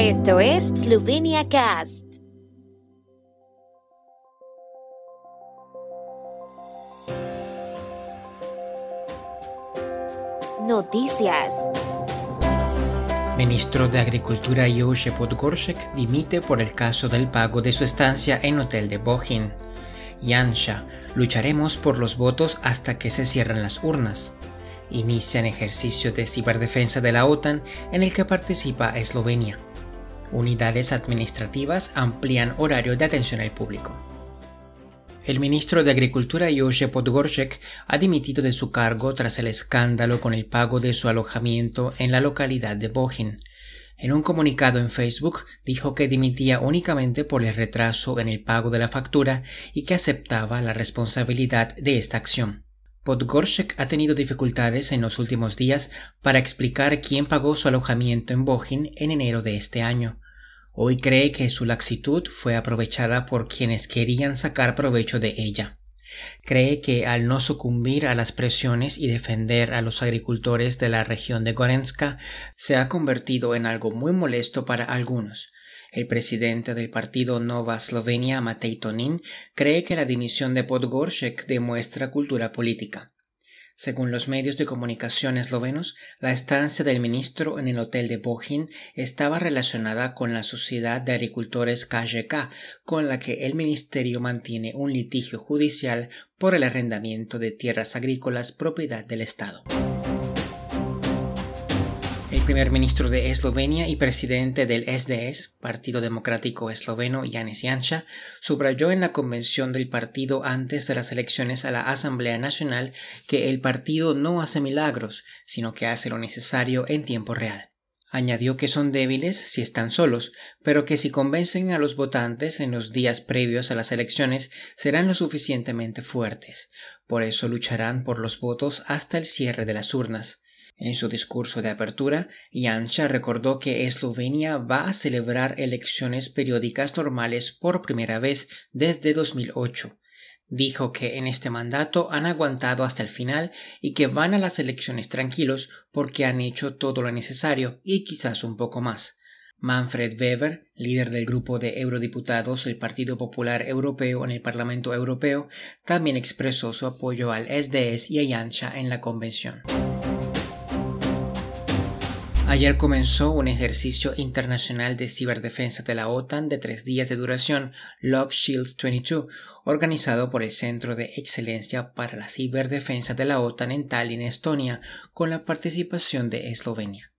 Esto es Slovenia Cast. Noticias. Ministro de Agricultura Jože Podgoršek dimite por el caso del pago de su estancia en hotel de Bohin. Yansha, lucharemos por los votos hasta que se cierren las urnas. Inician ejercicio de ciberdefensa de la OTAN en el que participa Eslovenia. Unidades administrativas amplían horario de atención al público. El ministro de Agricultura Jože Podgoršek ha dimitido de su cargo tras el escándalo con el pago de su alojamiento en la localidad de Bohin. En un comunicado en Facebook dijo que dimitía únicamente por el retraso en el pago de la factura y que aceptaba la responsabilidad de esta acción. Podgorshek ha tenido dificultades en los últimos días para explicar quién pagó su alojamiento en Bohin en enero de este año. Hoy cree que su laxitud fue aprovechada por quienes querían sacar provecho de ella. Cree que al no sucumbir a las presiones y defender a los agricultores de la región de Gorenska se ha convertido en algo muy molesto para algunos. El presidente del partido Nova Slovenia, Matej Tonin, cree que la dimisión de Podgorshek demuestra cultura política. Según los medios de comunicación eslovenos, la estancia del ministro en el hotel de Bohin estaba relacionada con la sociedad de agricultores KJK, con la que el ministerio mantiene un litigio judicial por el arrendamiento de tierras agrícolas propiedad del Estado. Primer ministro de Eslovenia y presidente del SDS, Partido Democrático Esloveno, Janis Janša, subrayó en la convención del partido antes de las elecciones a la Asamblea Nacional que el partido no hace milagros, sino que hace lo necesario en tiempo real. Añadió que son débiles si están solos, pero que si convencen a los votantes en los días previos a las elecciones serán lo suficientemente fuertes. Por eso lucharán por los votos hasta el cierre de las urnas. En su discurso de apertura, Janša recordó que Eslovenia va a celebrar elecciones periódicas normales por primera vez desde 2008. Dijo que en este mandato han aguantado hasta el final y que van a las elecciones tranquilos porque han hecho todo lo necesario y quizás un poco más. Manfred Weber, líder del grupo de eurodiputados del Partido Popular Europeo en el Parlamento Europeo, también expresó su apoyo al SDS y a Janša en la convención. Ayer comenzó un ejercicio internacional de ciberdefensa de la OTAN de tres días de duración, Log Shields 22, organizado por el Centro de Excelencia para la Ciberdefensa de la OTAN en Tallinn, Estonia, con la participación de Eslovenia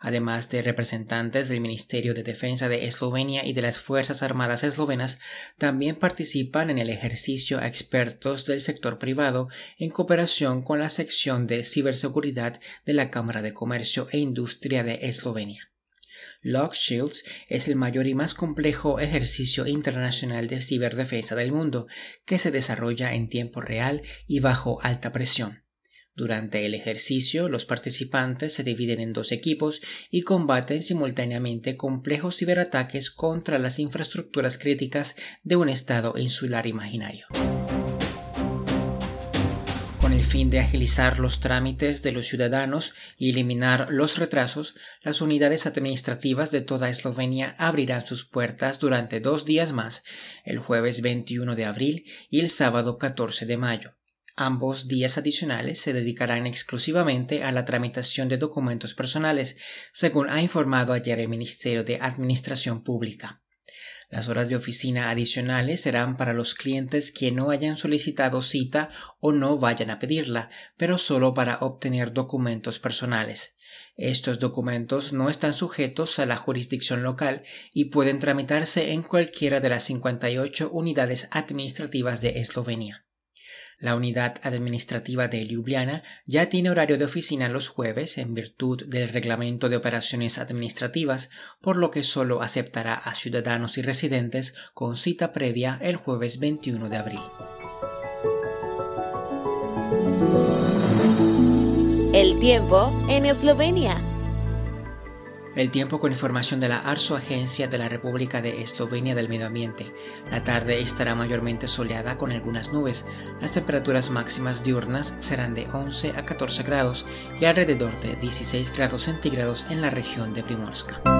además de representantes del Ministerio de Defensa de Eslovenia y de las Fuerzas Armadas eslovenas, también participan en el ejercicio a expertos del sector privado en cooperación con la sección de ciberseguridad de la Cámara de Comercio e Industria de Eslovenia. Lock Shields es el mayor y más complejo ejercicio internacional de ciberdefensa del mundo, que se desarrolla en tiempo real y bajo alta presión. Durante el ejercicio, los participantes se dividen en dos equipos y combaten simultáneamente complejos ciberataques contra las infraestructuras críticas de un estado insular imaginario. Con el fin de agilizar los trámites de los ciudadanos y eliminar los retrasos, las unidades administrativas de toda Eslovenia abrirán sus puertas durante dos días más, el jueves 21 de abril y el sábado 14 de mayo. Ambos días adicionales se dedicarán exclusivamente a la tramitación de documentos personales, según ha informado ayer el Ministerio de Administración Pública. Las horas de oficina adicionales serán para los clientes que no hayan solicitado cita o no vayan a pedirla, pero solo para obtener documentos personales. Estos documentos no están sujetos a la jurisdicción local y pueden tramitarse en cualquiera de las 58 unidades administrativas de Eslovenia. La unidad administrativa de Ljubljana ya tiene horario de oficina los jueves en virtud del reglamento de operaciones administrativas, por lo que solo aceptará a ciudadanos y residentes con cita previa el jueves 21 de abril. El tiempo en Eslovenia. El tiempo con información de la ARSO, Agencia de la República de Eslovenia del Medio Ambiente. La tarde estará mayormente soleada con algunas nubes. Las temperaturas máximas diurnas serán de 11 a 14 grados y alrededor de 16 grados centígrados en la región de Primorska.